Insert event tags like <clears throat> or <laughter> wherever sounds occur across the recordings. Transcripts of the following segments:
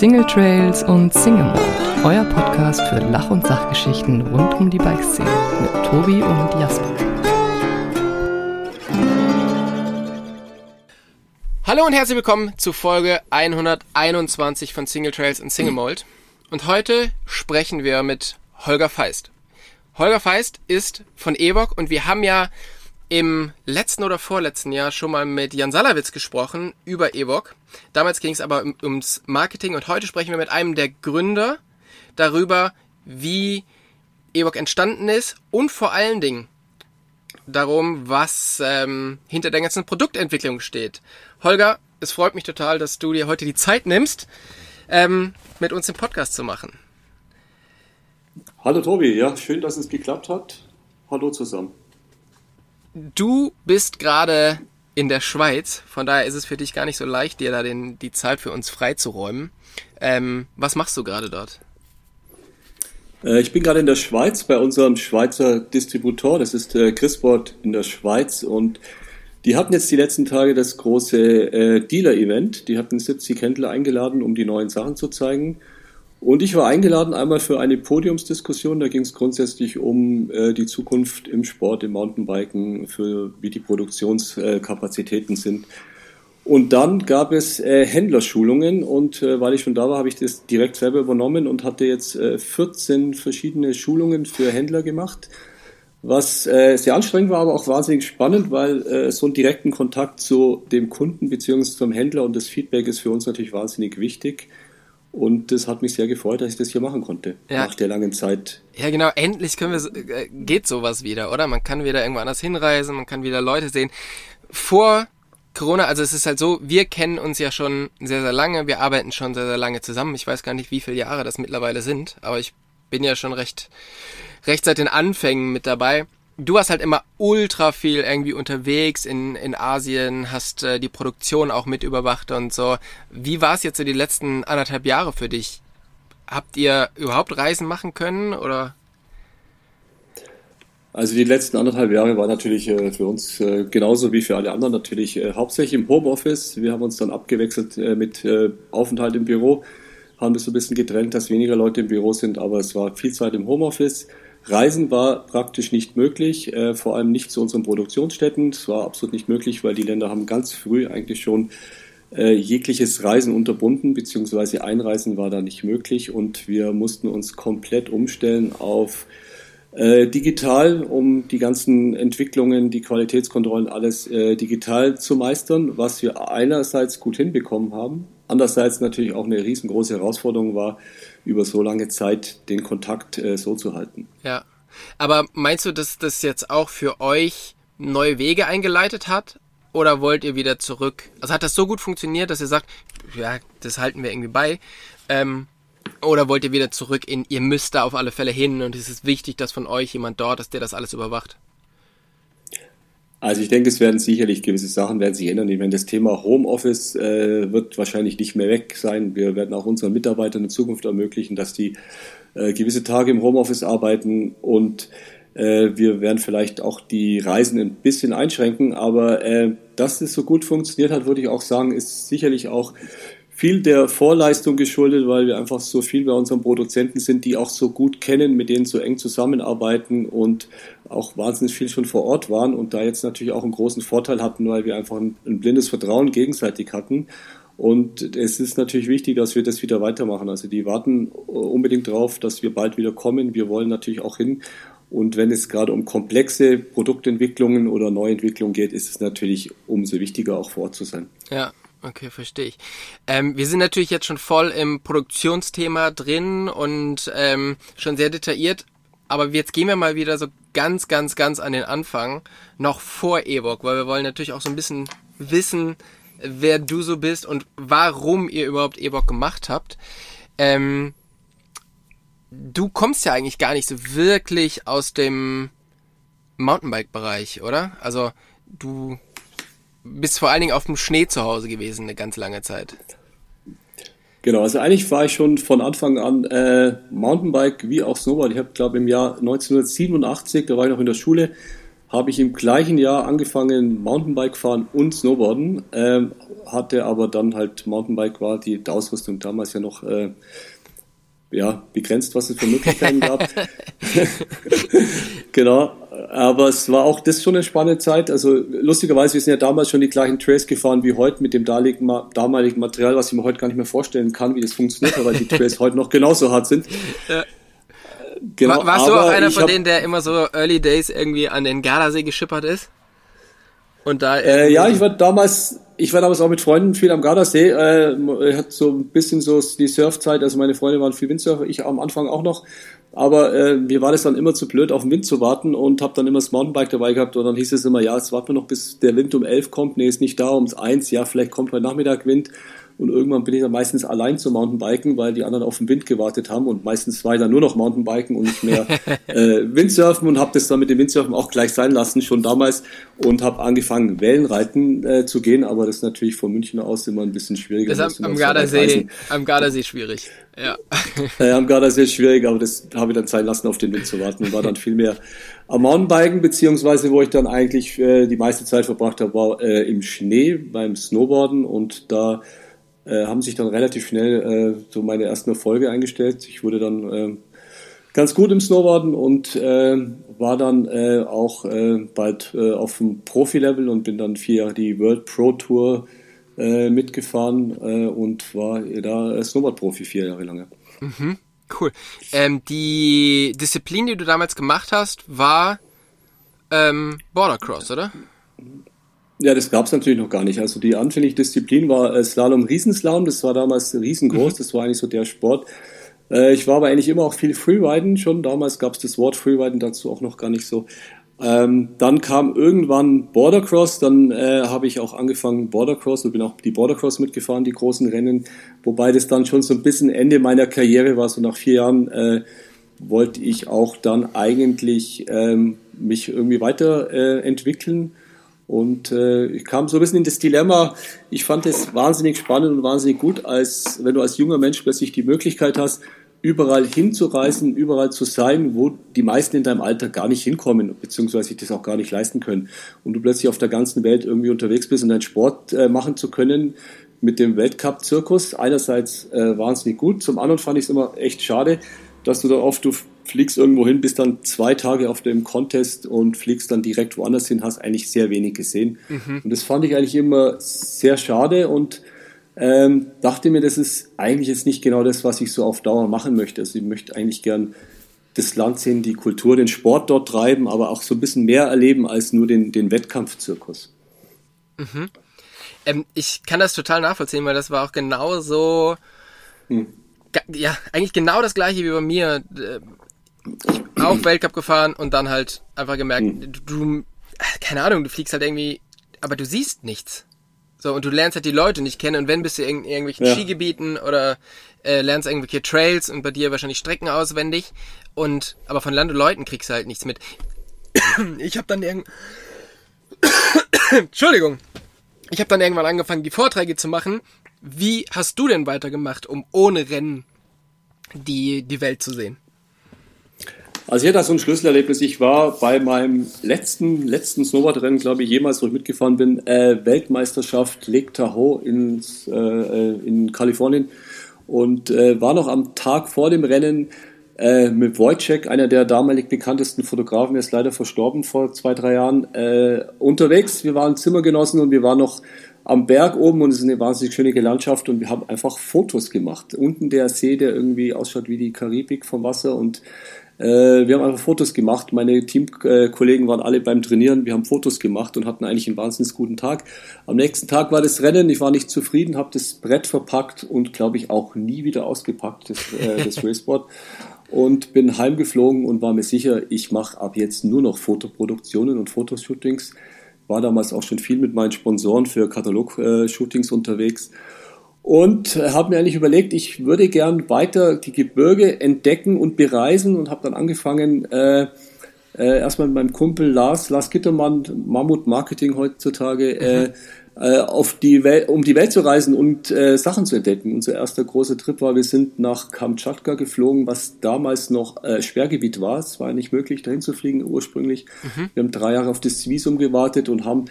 Single Trails und Single Mode, euer Podcast für Lach- und Sachgeschichten rund um die Bikeszene mit Tobi und Jasper. Hallo und herzlich willkommen zu Folge 121 von Single Trails und Single Mold. Und heute sprechen wir mit Holger Feist. Holger Feist ist von Ewok und wir haben ja im letzten oder vorletzten Jahr schon mal mit Jan Salawitz gesprochen über Ewok. Damals ging es aber um, ums Marketing und heute sprechen wir mit einem der Gründer darüber, wie Ewok entstanden ist und vor allen Dingen darum, was ähm, hinter der ganzen Produktentwicklung steht. Holger, es freut mich total, dass du dir heute die Zeit nimmst, ähm, mit uns den Podcast zu machen. Hallo Tobi, ja, schön, dass es geklappt hat. Hallo zusammen. Du bist gerade in der Schweiz, von daher ist es für dich gar nicht so leicht, dir da den, die Zeit für uns freizuräumen. Ähm, was machst du gerade dort? Äh, ich bin gerade in der Schweiz bei unserem Schweizer Distributor, das ist äh, in der Schweiz und die hatten jetzt die letzten Tage das große äh, Dealer-Event. Die hatten 70 Händler eingeladen, um die neuen Sachen zu zeigen. Und ich war eingeladen einmal für eine Podiumsdiskussion. Da ging es grundsätzlich um äh, die Zukunft im Sport, im Mountainbiken, für wie die Produktionskapazitäten sind. Und dann gab es äh, Händlerschulungen und äh, weil ich schon da war, habe ich das direkt selber übernommen und hatte jetzt äh, 14 verschiedene Schulungen für Händler gemacht, was äh, sehr anstrengend war, aber auch wahnsinnig spannend, weil äh, so einen direkten Kontakt zu dem Kunden beziehungsweise zum Händler und das Feedback ist für uns natürlich wahnsinnig wichtig. Und das hat mich sehr gefreut, dass ich das hier machen konnte. Ja. Nach der langen Zeit. Ja, genau. Endlich können wir, äh, geht sowas wieder, oder? Man kann wieder irgendwo anders hinreisen, man kann wieder Leute sehen. Vor Corona, also es ist halt so, wir kennen uns ja schon sehr, sehr lange. Wir arbeiten schon sehr, sehr lange zusammen. Ich weiß gar nicht, wie viele Jahre das mittlerweile sind, aber ich bin ja schon recht, recht seit den Anfängen mit dabei du warst halt immer ultra viel irgendwie unterwegs in, in Asien, hast äh, die Produktion auch mit überwacht und so. Wie war es jetzt so die letzten anderthalb Jahre für dich? Habt ihr überhaupt Reisen machen können oder? Also die letzten anderthalb Jahre war natürlich äh, für uns äh, genauso wie für alle anderen natürlich äh, hauptsächlich im Homeoffice. Wir haben uns dann abgewechselt äh, mit äh, Aufenthalt im Büro, haben das so ein bisschen getrennt, dass weniger Leute im Büro sind, aber es war viel Zeit im Homeoffice. Reisen war praktisch nicht möglich, äh, vor allem nicht zu unseren Produktionsstätten. Es war absolut nicht möglich, weil die Länder haben ganz früh eigentlich schon äh, jegliches Reisen unterbunden, beziehungsweise Einreisen war da nicht möglich und wir mussten uns komplett umstellen auf äh, digital, um die ganzen Entwicklungen, die Qualitätskontrollen, alles äh, digital zu meistern, was wir einerseits gut hinbekommen haben, andererseits natürlich auch eine riesengroße Herausforderung war, über so lange Zeit den Kontakt äh, so zu halten. Ja. Aber meinst du, dass das jetzt auch für euch neue Wege eingeleitet hat? Oder wollt ihr wieder zurück? Also hat das so gut funktioniert, dass ihr sagt, ja, das halten wir irgendwie bei? Ähm, oder wollt ihr wieder zurück in, ihr müsst da auf alle Fälle hin und es ist wichtig, dass von euch jemand dort ist, der das alles überwacht? Also ich denke, es werden sicherlich gewisse Sachen werden sich ändern. Ich meine, das Thema Homeoffice äh, wird wahrscheinlich nicht mehr weg sein. Wir werden auch unseren Mitarbeitern in Zukunft ermöglichen, dass die äh, gewisse Tage im Homeoffice arbeiten und äh, wir werden vielleicht auch die Reisen ein bisschen einschränken. Aber äh, dass es so gut funktioniert hat, würde ich auch sagen, ist sicherlich auch viel der Vorleistung geschuldet, weil wir einfach so viel bei unseren Produzenten sind, die auch so gut kennen, mit denen so eng zusammenarbeiten und auch wahnsinnig viel schon vor Ort waren und da jetzt natürlich auch einen großen Vorteil hatten, weil wir einfach ein, ein blindes Vertrauen gegenseitig hatten. Und es ist natürlich wichtig, dass wir das wieder weitermachen. Also die warten unbedingt darauf, dass wir bald wieder kommen. Wir wollen natürlich auch hin. Und wenn es gerade um komplexe Produktentwicklungen oder Neuentwicklungen geht, ist es natürlich umso wichtiger, auch vor Ort zu sein. Ja, Okay, verstehe ich. Ähm, wir sind natürlich jetzt schon voll im Produktionsthema drin und ähm, schon sehr detailliert, aber jetzt gehen wir mal wieder so ganz, ganz, ganz an den Anfang, noch vor Ewok, weil wir wollen natürlich auch so ein bisschen wissen, wer du so bist und warum ihr überhaupt Ewok gemacht habt. Ähm, du kommst ja eigentlich gar nicht so wirklich aus dem Mountainbike-Bereich, oder? Also du bist vor allen Dingen auf dem Schnee zu Hause gewesen eine ganz lange Zeit. Genau, also eigentlich war ich schon von Anfang an äh, Mountainbike wie auch Snowboard. Ich habe, glaube im Jahr 1987, da war ich noch in der Schule, habe ich im gleichen Jahr angefangen Mountainbike fahren und Snowboarden, ähm, hatte aber dann halt Mountainbike war die, Ausrüstung damals ja noch äh, ja, begrenzt, was es für Möglichkeiten gab. <laughs> <laughs> genau. Aber es war auch das schon eine spannende Zeit. Also lustigerweise, wir sind ja damals schon die gleichen Trails gefahren wie heute mit dem damaligen Material, was ich mir heute gar nicht mehr vorstellen kann, wie das funktioniert, weil die Trails <laughs> heute noch genauso hart sind. Ja. Genau, Warst du auch einer von denen, der immer so Early Days irgendwie an den Gardasee geschippert ist? Und da äh, ja, ich war damals, ich war damals auch mit Freunden viel am Gardasee. Äh, hat so ein bisschen so die Surfzeit. Also meine Freunde waren viel Windsurfer, ich am Anfang auch noch. Aber äh, mir war das dann immer zu blöd, auf den Wind zu warten und habe dann immer das Mountainbike dabei gehabt. Und dann hieß es immer, ja, jetzt warten wir noch, bis der Wind um elf kommt. Nee, ist nicht da, um eins. Ja, vielleicht kommt heute Nachmittag Wind. Und irgendwann bin ich dann meistens allein zum Mountainbiken, weil die anderen auf den Wind gewartet haben. Und meistens war ich dann nur noch Mountainbiken und nicht mehr <laughs> äh, Windsurfen und habe das dann mit dem Windsurfen auch gleich sein lassen, schon damals. Und habe angefangen, Wellenreiten äh, zu gehen. Aber das ist natürlich von München aus immer ein bisschen schwieriger. Das ist am, am Gardasee, am Gardasee schwierig. Ja. äh, am Gardasee schwierig, aber das habe ich dann sein lassen, auf den Wind zu warten und war dann viel mehr am Mountainbiken, beziehungsweise wo ich dann eigentlich äh, die meiste Zeit verbracht habe, war äh, im Schnee beim Snowboarden und da äh, haben sich dann relativ schnell äh, so meine ersten Erfolge eingestellt. Ich wurde dann äh, ganz gut im Snowboarden und äh, war dann äh, auch bald auf dem Profi-Level und bin dann vier Jahre die World Pro Tour mitgefahren und war da Snowboard-Profi vier Jahre lang. Mhm, cool. Ähm, die Disziplin, die du damals gemacht hast, war ähm, Border Cross, oder? Ja, das gab es natürlich noch gar nicht. Also die anfängliche Disziplin war äh, Slalom, Riesenslalom. Das war damals riesengroß. Mhm. Das war eigentlich so der Sport. Äh, ich war aber eigentlich immer auch viel Freeriden schon. Damals gab es das Wort Freeriden dazu auch noch gar nicht so. Ähm, dann kam irgendwann Bordercross, dann äh, habe ich auch angefangen Bordercross und bin auch die Bordercross mitgefahren, die großen Rennen, wobei das dann schon so ein bisschen Ende meiner Karriere war, so nach vier Jahren äh, wollte ich auch dann eigentlich ähm, mich irgendwie weiterentwickeln und äh, ich kam so ein bisschen in das Dilemma, ich fand es wahnsinnig spannend und wahnsinnig gut, als wenn du als junger Mensch plötzlich die Möglichkeit hast, überall hinzureisen, überall zu sein, wo die meisten in deinem Alter gar nicht hinkommen, beziehungsweise sich das auch gar nicht leisten können. Und du plötzlich auf der ganzen Welt irgendwie unterwegs bist und deinen Sport äh, machen zu können mit dem Weltcup-Zirkus. Einerseits äh, wahnsinnig gut, zum anderen fand ich es immer echt schade, dass du da oft, du fliegst irgendwo hin, bist dann zwei Tage auf dem Contest und fliegst dann direkt woanders hin, hast eigentlich sehr wenig gesehen. Mhm. Und das fand ich eigentlich immer sehr schade und ähm, dachte mir, das ist eigentlich jetzt nicht genau das, was ich so auf Dauer machen möchte. Also ich möchte eigentlich gern das Land sehen, die Kultur, den Sport dort treiben, aber auch so ein bisschen mehr erleben als nur den, den Wettkampfzirkus. Mhm. Ähm, ich kann das total nachvollziehen, weil das war auch genau so, hm. ja, eigentlich genau das gleiche wie bei mir. Äh, auch Weltcup gefahren und dann halt einfach gemerkt, mhm. du, keine Ahnung, du fliegst halt irgendwie, aber du siehst nichts. So, und du lernst halt die Leute nicht kennen und wenn bist du in irgendwelchen ja. Skigebieten oder äh, lernst irgendwelche Trails und bei dir wahrscheinlich Strecken auswendig und aber von Land und Leuten kriegst du halt nichts mit. <coughs> Ich habe dann irgend <coughs> Entschuldigung. Ich habe dann irgendwann angefangen, die Vorträge zu machen. Wie hast du denn weitergemacht, um ohne Rennen die, die Welt zu sehen? Also ich hatte so ein Schlüsselerlebnis. Ich war bei meinem letzten, letzten Snowboardrennen, glaube ich, jemals, wo ich mitgefahren bin, äh, Weltmeisterschaft Lake Tahoe ins, äh, in Kalifornien und äh, war noch am Tag vor dem Rennen äh, mit Wojciech, einer der damalig bekanntesten Fotografen, er ist leider verstorben vor zwei, drei Jahren, äh, unterwegs. Wir waren Zimmergenossen und wir waren noch am Berg oben und es ist eine wahnsinnig schöne Landschaft und wir haben einfach Fotos gemacht. Unten der See, der irgendwie ausschaut wie die Karibik vom Wasser und äh, wir haben einfach Fotos gemacht. Meine Teamkollegen waren alle beim Trainieren. Wir haben Fotos gemacht und hatten eigentlich einen wahnsinnig guten Tag. Am nächsten Tag war das Rennen. Ich war nicht zufrieden, habe das Brett verpackt und glaube ich auch nie wieder ausgepackt, das, äh, das <laughs> Raceboard. und bin heimgeflogen und war mir sicher, ich mache ab jetzt nur noch Fotoproduktionen und Fotoshootings. War damals auch schon viel mit meinen Sponsoren für Katalog-Shootings unterwegs und habe mir eigentlich überlegt, ich würde gern weiter die Gebirge entdecken und bereisen und habe dann angefangen, äh, äh, erstmal mit meinem Kumpel Lars, Lars Gittermann, Mammut Marketing heutzutage, äh, mhm. äh, auf die Welt, um die Welt zu reisen und äh, Sachen zu entdecken. Unser erster großer Trip war, wir sind nach Kamtschatka geflogen, was damals noch äh, Sperrgebiet war. Es war nicht möglich, dahin zu fliegen ursprünglich. Mhm. Wir haben drei Jahre auf das Visum gewartet und haben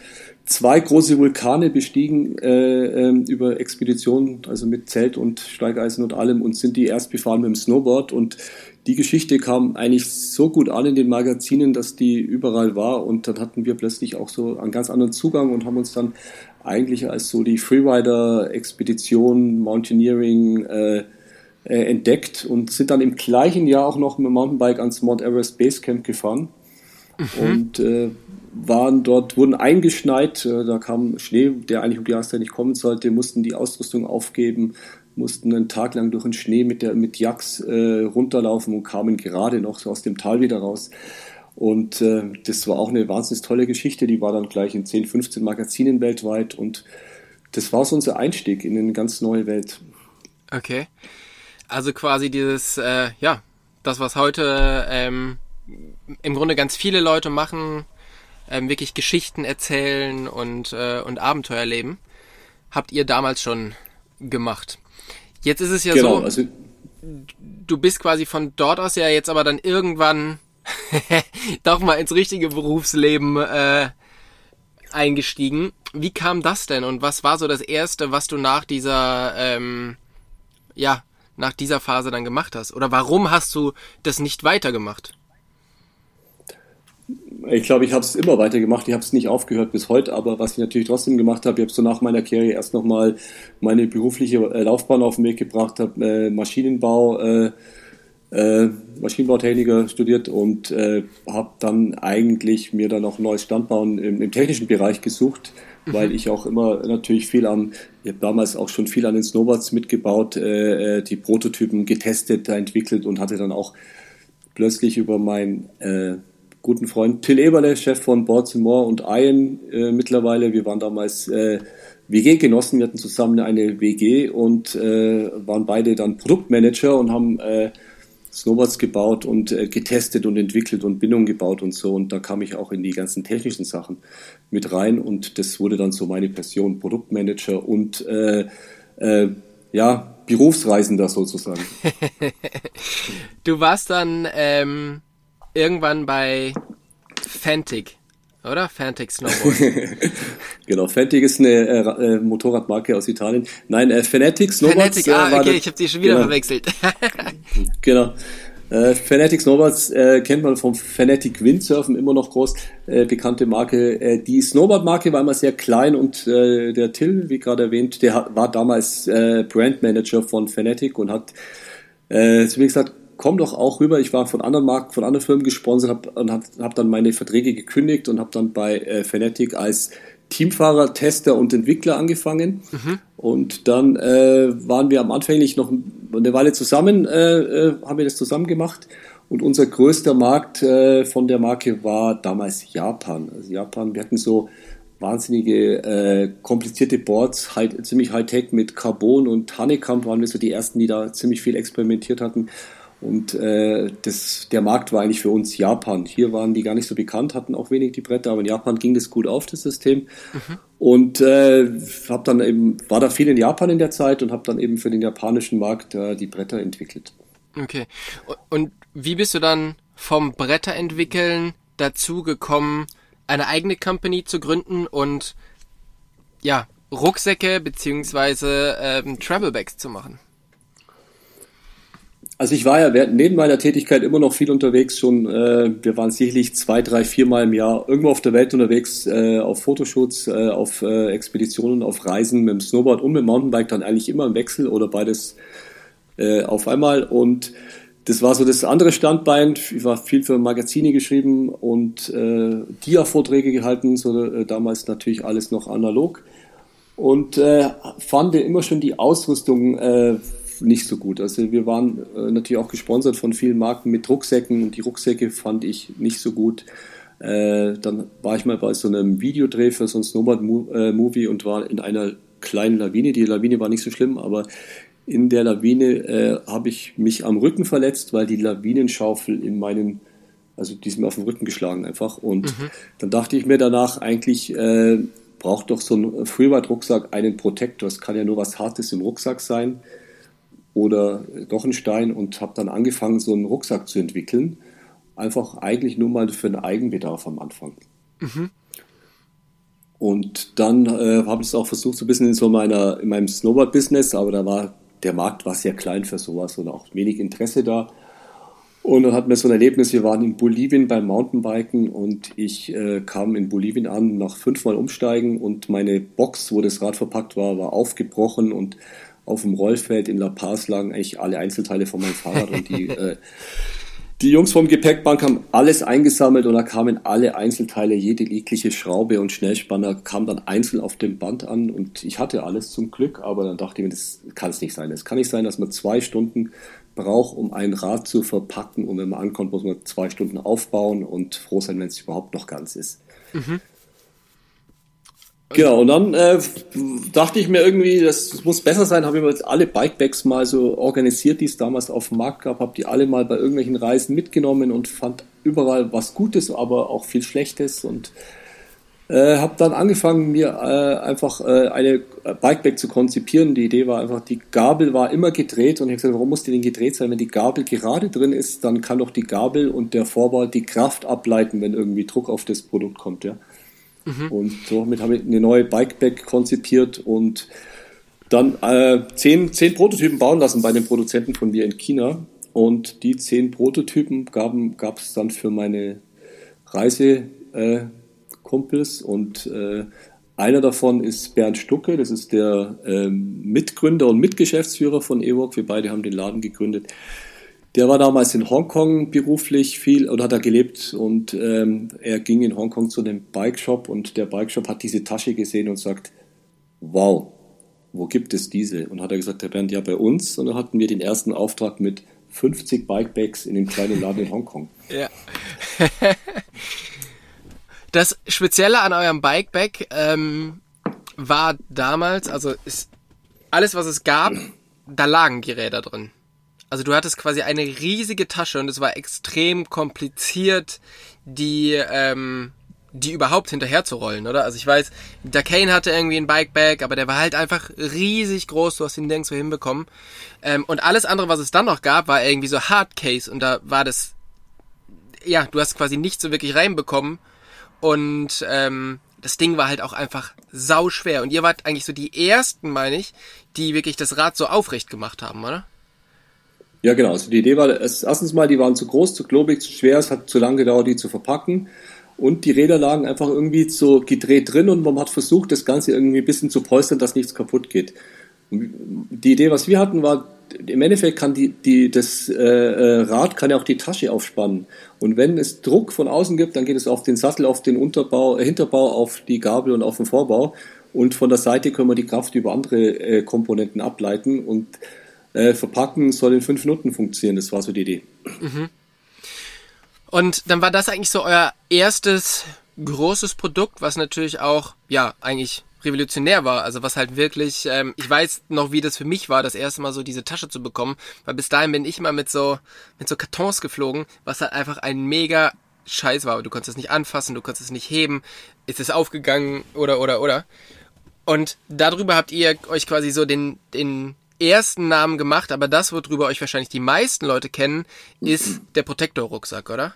zwei große Vulkane bestiegen äh, äh, über Expeditionen, also mit Zelt und Steigeisen und allem und sind die erst befahren mit dem Snowboard. Und die Geschichte kam eigentlich so gut an in den Magazinen, dass die überall war. Und dann hatten wir plötzlich auch so einen ganz anderen Zugang und haben uns dann eigentlich als so die Freerider-Expedition, Mountaineering äh, äh, entdeckt und sind dann im gleichen Jahr auch noch mit dem Mountainbike ans Mount Everest Base Camp gefahren. Mhm. und äh, waren dort, wurden eingeschneit, äh, da kam Schnee, der eigentlich um die Jahreszeit nicht kommen sollte, mussten die Ausrüstung aufgeben, mussten einen Tag lang durch den Schnee mit, der, mit Jacks äh, runterlaufen und kamen gerade noch so aus dem Tal wieder raus. Und äh, das war auch eine wahnsinnig tolle Geschichte, die war dann gleich in 10, 15 Magazinen weltweit und das war so unser Einstieg in eine ganz neue Welt. Okay. Also quasi dieses, äh, ja, das, was heute ähm, im Grunde ganz viele Leute machen, ähm, wirklich Geschichten erzählen und, äh, und Abenteuer leben, habt ihr damals schon gemacht. Jetzt ist es ja genau, so, also, du bist quasi von dort aus ja jetzt aber dann irgendwann <laughs> doch mal ins richtige Berufsleben äh, eingestiegen. Wie kam das denn und was war so das Erste, was du nach dieser, ähm, ja, nach dieser Phase dann gemacht hast? Oder warum hast du das nicht weitergemacht? Ich glaube, ich habe es immer weiter gemacht. Ich habe es nicht aufgehört bis heute, aber was ich natürlich trotzdem gemacht habe, ich habe so nach meiner Karriere erst nochmal meine berufliche äh, Laufbahn auf den Weg gebracht, habe äh, Maschinenbau, äh, äh, Maschinenbautechniker studiert und äh, habe dann eigentlich mir dann auch ein neues Standbauen im, im technischen Bereich gesucht, mhm. weil ich auch immer natürlich viel am, ich habe damals auch schon viel an den Snowboards mitgebaut, äh, äh die Prototypen getestet, entwickelt und hatte dann auch plötzlich über mein äh, guten Freund Till Eberle, Chef von Boards More und Iron äh, mittlerweile. Wir waren damals äh, WG-Genossen, wir hatten zusammen eine WG und äh, waren beide dann Produktmanager und haben äh, Snowboards gebaut und äh, getestet und entwickelt und Bindungen gebaut und so. Und da kam ich auch in die ganzen technischen Sachen mit rein und das wurde dann so meine Passion, Produktmanager und äh, äh, ja, Berufsreisender sozusagen. <laughs> du warst dann ähm, irgendwann bei Fantic, oder? Fantic Snowboard. <laughs> genau, Fantic ist eine äh, äh, Motorradmarke aus Italien. Nein, äh, Fanatic Snowboards. Fanatic, äh, ah, okay, ich habe die schon wieder genau. verwechselt. <laughs> genau. Äh, Fanatic Snowboards äh, kennt man vom Fanatic Windsurfen immer noch groß äh, bekannte Marke. Äh, die Snowboard-Marke war immer sehr klein und äh, der Till, wie gerade erwähnt, der war damals äh, Brandmanager von Fanatic und hat äh, zu mir gesagt, komm doch auch rüber. Ich war von anderen Marken, von anderen Firmen gesponsert hab, und habe hab dann meine Verträge gekündigt und habe dann bei äh, Fanatic als Teamfahrer, Tester und Entwickler angefangen. Mhm. Und dann äh, waren wir am Anfang nicht noch eine Weile zusammen, äh, äh, haben wir das zusammen gemacht. Und unser größter Markt äh, von der Marke war damals Japan. Also Japan, wir hatten so wahnsinnige äh, komplizierte Boards, halt, ziemlich Hightech mit Carbon und Honeycomb waren wir so die ersten, die da ziemlich viel experimentiert hatten. Und äh, das, der Markt war eigentlich für uns Japan. Hier waren die gar nicht so bekannt, hatten auch wenig die Bretter, aber in Japan ging das gut auf, das System. Mhm. Und äh, hab dann eben, war da viel in Japan in der Zeit und habe dann eben für den japanischen Markt äh, die Bretter entwickelt. Okay. Und wie bist du dann vom Bretter entwickeln dazu gekommen, eine eigene Company zu gründen und ja, Rucksäcke beziehungsweise ähm, Travelbags zu machen? Also ich war ja neben meiner Tätigkeit immer noch viel unterwegs. Schon, äh, wir waren sicherlich zwei, drei, vier Mal im Jahr irgendwo auf der Welt unterwegs, äh, auf Fotoshoots, äh, auf äh, Expeditionen, auf Reisen mit dem Snowboard und mit dem Mountainbike dann eigentlich immer im Wechsel oder beides äh, auf einmal. Und das war so das andere Standbein. Ich war viel für Magazine geschrieben und äh, Dia-Vorträge gehalten, so äh, damals natürlich alles noch analog. Und äh, fand immer schon die Ausrüstung äh, nicht so gut. Also wir waren äh, natürlich auch gesponsert von vielen Marken mit Rucksäcken und die Rucksäcke fand ich nicht so gut. Äh, dann war ich mal bei so einem Videodreh für so ein Snowboard-Movie und war in einer kleinen Lawine. Die Lawine war nicht so schlimm, aber in der Lawine äh, habe ich mich am Rücken verletzt, weil die Lawinenschaufel in meinen Also die sind mir auf den Rücken geschlagen einfach. Und mhm. dann dachte ich mir danach eigentlich, äh, braucht doch so ein Freeride-Rucksack einen Protektor. Es kann ja nur was Hartes im Rucksack sein oder doch ein Stein und habe dann angefangen, so einen Rucksack zu entwickeln. Einfach eigentlich nur mal für den Eigenbedarf am Anfang. Mhm. Und dann äh, habe ich es auch versucht, so ein bisschen in so meiner, in meinem Snowboard-Business, aber da war der Markt war sehr klein für sowas und auch wenig Interesse da. Und dann hatten wir so ein Erlebnis, wir waren in Bolivien beim Mountainbiken und ich äh, kam in Bolivien an nach fünfmal Umsteigen und meine Box, wo das Rad verpackt war, war aufgebrochen und auf dem Rollfeld in La Paz lagen eigentlich alle Einzelteile von meinem Fahrrad und die äh, die Jungs vom Gepäckbank haben alles eingesammelt und da kamen alle Einzelteile, jede jegliche Schraube und Schnellspanner kam dann einzeln auf dem Band an und ich hatte alles zum Glück, aber dann dachte ich mir, das kann es nicht sein. Es kann nicht sein, dass man zwei Stunden braucht, um ein Rad zu verpacken und wenn man ankommt, muss man zwei Stunden aufbauen und froh sein, wenn es überhaupt noch ganz ist. Mhm. Genau, und dann äh, dachte ich mir irgendwie, das muss besser sein, habe ich mir jetzt alle Bikebags mal so organisiert, die es damals auf dem Markt gab, habe die alle mal bei irgendwelchen Reisen mitgenommen und fand überall was Gutes, aber auch viel Schlechtes und äh, habe dann angefangen, mir äh, einfach äh, eine Bikebag zu konzipieren. Die Idee war einfach, die Gabel war immer gedreht und ich habe gesagt, warum muss die denn gedreht sein? Wenn die Gabel gerade drin ist, dann kann doch die Gabel und der Vorbau die Kraft ableiten, wenn irgendwie Druck auf das Produkt kommt, ja. Mhm. Und somit habe ich eine neue Bikeback konzipiert und dann äh, zehn, zehn Prototypen bauen lassen bei den Produzenten von mir in China. Und die zehn Prototypen gab es dann für meine Reisekumpels. Äh, und äh, einer davon ist Bernd Stucke, das ist der äh, Mitgründer und Mitgeschäftsführer von EWOC. Wir beide haben den Laden gegründet. Der war damals in Hongkong beruflich viel oder hat er gelebt und ähm, er ging in Hongkong zu dem Bike Shop und der Bike Shop hat diese Tasche gesehen und sagt, wow, wo gibt es diese? Und hat er gesagt, Herr Bernd, ja bei uns. Und dann hatten wir den ersten Auftrag mit 50 Bikebags in dem kleinen Laden in Hongkong. <laughs> Ja. das Spezielle an eurem Bikeback ähm, war damals, also ist alles, was es gab, da lagen die Räder drin. Also du hattest quasi eine riesige Tasche und es war extrem kompliziert, die, ähm, die überhaupt hinterher zu rollen, oder? Also ich weiß, der Kane hatte irgendwie ein Bikebag, aber der war halt einfach riesig groß, du hast ihn nirgendwo hinbekommen. Ähm, und alles andere, was es dann noch gab, war irgendwie so Hardcase und da war das, ja, du hast quasi nicht so wirklich reinbekommen und ähm, das Ding war halt auch einfach sau schwer und ihr wart eigentlich so die ersten, meine ich, die wirklich das Rad so aufrecht gemacht haben, oder? Ja, genau. Also die Idee war, erstens mal, die waren zu groß, zu klobig, zu schwer, es hat zu lange gedauert, die zu verpacken. Und die Räder lagen einfach irgendwie so gedreht drin und man hat versucht, das Ganze irgendwie ein bisschen zu polstern, dass nichts kaputt geht. Die Idee, was wir hatten, war, im Endeffekt kann die, die, das äh, äh, Rad kann ja auch die Tasche aufspannen. Und wenn es Druck von außen gibt, dann geht es auf den Sattel, auf den Unterbau, äh, Hinterbau, auf die Gabel und auf den Vorbau. Und von der Seite können wir die Kraft über andere äh, Komponenten ableiten. Und äh, verpacken soll in fünf Minuten funktionieren. Das war so die Idee. Mhm. Und dann war das eigentlich so euer erstes großes Produkt, was natürlich auch, ja, eigentlich revolutionär war. Also was halt wirklich, ähm, ich weiß noch, wie das für mich war, das erste Mal so diese Tasche zu bekommen, weil bis dahin bin ich mal mit so, mit so Kartons geflogen, was halt einfach ein mega Scheiß war. Du konntest es nicht anfassen, du konntest es nicht heben, ist es aufgegangen oder, oder, oder. Und darüber habt ihr euch quasi so den, den ersten Namen gemacht, aber das, worüber euch wahrscheinlich die meisten Leute kennen, ist der Protector-Rucksack, oder?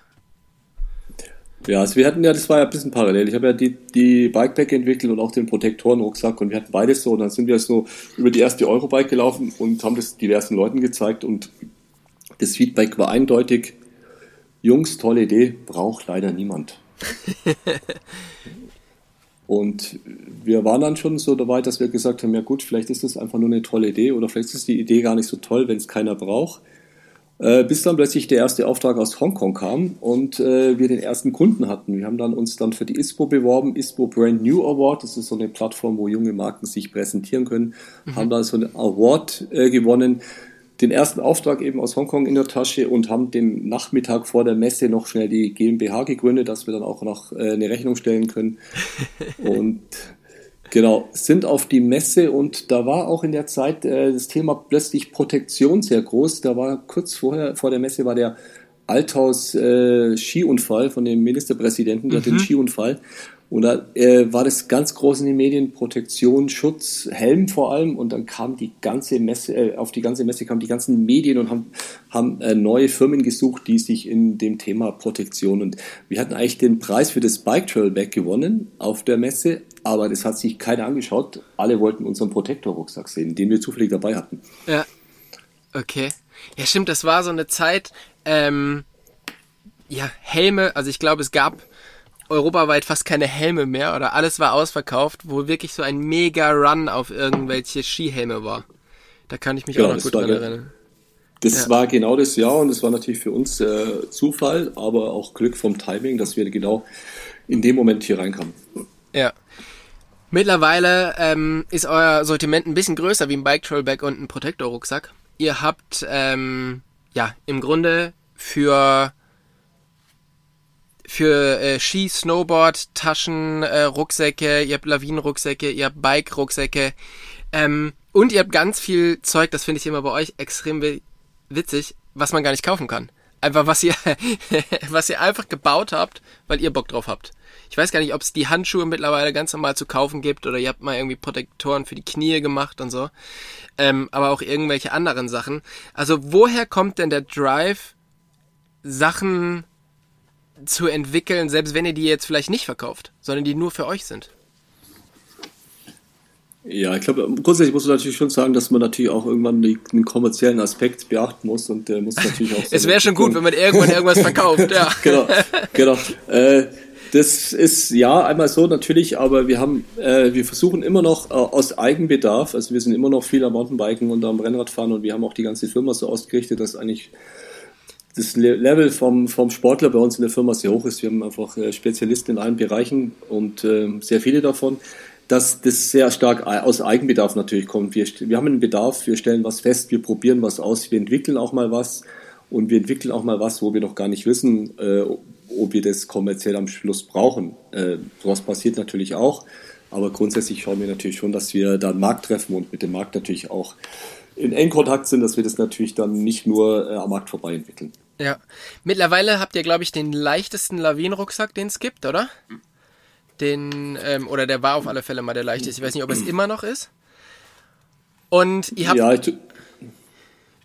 Ja, also wir hatten ja, das war ja ein bisschen parallel. Ich habe ja die, die Bikepack entwickelt und auch den Protektoren-Rucksack und wir hatten beides so und dann sind wir so über die erste Eurobike gelaufen und haben das diversen Leuten gezeigt und das Feedback war eindeutig, Jungs, tolle Idee, braucht leider niemand. <laughs> Und wir waren dann schon so dabei, dass wir gesagt haben, ja gut, vielleicht ist das einfach nur eine tolle Idee oder vielleicht ist die Idee gar nicht so toll, wenn es keiner braucht. Äh, bis dann plötzlich der erste Auftrag aus Hongkong kam und äh, wir den ersten Kunden hatten. Wir haben dann uns dann für die ISPO beworben, ISPO Brand New Award, das ist so eine Plattform, wo junge Marken sich präsentieren können, mhm. haben dann so einen Award äh, gewonnen den ersten Auftrag eben aus Hongkong in der Tasche und haben den Nachmittag vor der Messe noch schnell die GmbH gegründet, dass wir dann auch noch äh, eine Rechnung stellen können. <laughs> und genau, sind auf die Messe und da war auch in der Zeit äh, das Thema plötzlich Protektion sehr groß. Da war kurz vorher, vor der Messe war der Althaus äh, Skiunfall von dem Ministerpräsidenten, der mhm. hat den Skiunfall. Und da äh, war das ganz groß in den Medien, Protektion, Schutz, Helm vor allem. Und dann kam die ganze Messe, äh, auf die ganze Messe kamen die ganzen Medien und haben, haben äh, neue Firmen gesucht, die sich in dem Thema Protektion und wir hatten eigentlich den Preis für das Bike Trailback gewonnen auf der Messe, aber das hat sich keiner angeschaut. Alle wollten unseren Protektor-Rucksack sehen, den wir zufällig dabei hatten. Ja. Okay. Ja, stimmt, das war so eine Zeit, ähm, ja, Helme, also ich glaube, es gab europaweit fast keine Helme mehr oder alles war ausverkauft, wo wirklich so ein mega Run auf irgendwelche Skihelme war. Da kann ich mich genau, auch noch gut dran erinnern. Das ja. war genau das Jahr und es war natürlich für uns äh, Zufall, aber auch Glück vom Timing, dass wir genau in dem Moment hier reinkamen. Ja. Mittlerweile ähm, ist euer Sortiment ein bisschen größer wie ein Bike Trailback und ein Protektor-Rucksack. Ihr habt ähm, ja im Grunde für für äh, Ski, Snowboard, Taschen, äh, Rucksäcke, ihr habt Lawinenrucksäcke, ihr habt Bike-Rucksäcke ähm, und ihr habt ganz viel Zeug, das finde ich immer bei euch extrem witzig, was man gar nicht kaufen kann. Einfach was ihr, <laughs> was ihr einfach gebaut habt, weil ihr Bock drauf habt. Ich weiß gar nicht, ob es die Handschuhe mittlerweile ganz normal zu kaufen gibt oder ihr habt mal irgendwie Protektoren für die Knie gemacht und so. Ähm, aber auch irgendwelche anderen Sachen. Also woher kommt denn der Drive, Sachen zu entwickeln, selbst wenn ihr die jetzt vielleicht nicht verkauft, sondern die nur für euch sind? Ja, ich glaube, grundsätzlich muss man natürlich schon sagen, dass man natürlich auch irgendwann den kommerziellen Aspekt beachten muss und äh, muss natürlich auch. <laughs> es wäre schon gut, wenn man irgendwann irgendwas verkauft, ja. <laughs> genau, genau. Äh, das ist ja einmal so natürlich, aber wir haben, äh, wir versuchen immer noch äh, aus Eigenbedarf, also wir sind immer noch viel am Mountainbiken und am Rennradfahren und wir haben auch die ganze Firma so ausgerichtet, dass eigentlich das Level vom, vom Sportler bei uns in der Firma sehr hoch ist. Wir haben einfach äh, Spezialisten in allen Bereichen und äh, sehr viele davon, dass das sehr stark aus Eigenbedarf natürlich kommt. Wir, wir haben einen Bedarf, wir stellen was fest, wir probieren was aus, wir entwickeln auch mal was und wir entwickeln auch mal was, wo wir noch gar nicht wissen, äh, ob wir das kommerziell am Schluss brauchen. Äh, sowas passiert natürlich auch, aber grundsätzlich schauen wir natürlich schon, dass wir da einen Markt treffen und mit dem Markt natürlich auch in engen Kontakt sind, dass wir das natürlich dann nicht nur äh, am Markt vorbei entwickeln. Ja. Mittlerweile habt ihr, glaube ich, den leichtesten Lawinenrucksack, den es gibt, oder? Den, ähm, oder der war auf alle Fälle mal der leichteste. Ich weiß nicht, ob es immer noch ist. Und ihr habt. Ja, ich,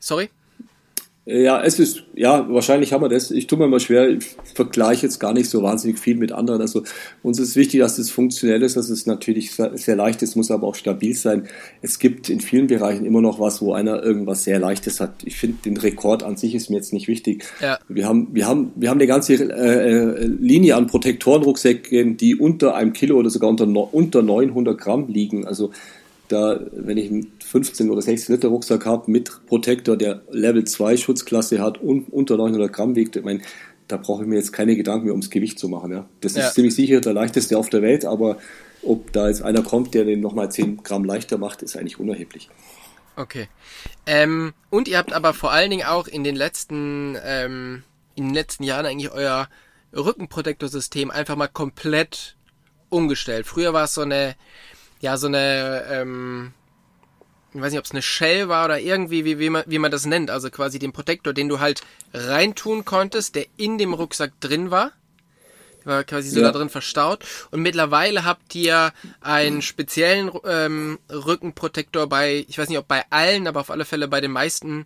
Sorry? Ja, es ist, ja, wahrscheinlich haben wir das. Ich tue mir mal schwer, ich vergleiche jetzt gar nicht so wahnsinnig viel mit anderen. Also uns ist wichtig, dass es funktionell ist, dass es natürlich sehr leicht ist, muss aber auch stabil sein. Es gibt in vielen Bereichen immer noch was, wo einer irgendwas sehr Leichtes hat. Ich finde, den Rekord an sich ist mir jetzt nicht wichtig. Ja. Wir haben, wir haben, wir haben eine ganze äh, Linie an Protektorenrucksäcken, die unter einem Kilo oder sogar unter, unter 900 Gramm liegen. Also da, wenn ich 15 oder 16 Liter Rucksack habe mit Protektor, der Level 2 Schutzklasse hat und unter 900 Gramm wiegt, ich meine, da brauche ich mir jetzt keine Gedanken mehr ums Gewicht zu machen. Ja. Das ja. ist ziemlich sicher der leichteste auf der Welt, aber ob da jetzt einer kommt, der den nochmal 10 Gramm leichter macht, ist eigentlich unerheblich. Okay. Ähm, und ihr habt aber vor allen Dingen auch in den letzten, ähm, in den letzten Jahren eigentlich euer Rückenprotektorsystem einfach mal komplett umgestellt. Früher war es so eine, ja, so eine, ähm, ich weiß nicht, ob es eine Shell war oder irgendwie, wie, wie, man, wie man das nennt. Also quasi den Protektor, den du halt reintun konntest, der in dem Rucksack drin war. Der war quasi so ja. da drin verstaut. Und mittlerweile habt ihr einen speziellen ähm, Rückenprotektor bei, ich weiß nicht, ob bei allen, aber auf alle Fälle bei den meisten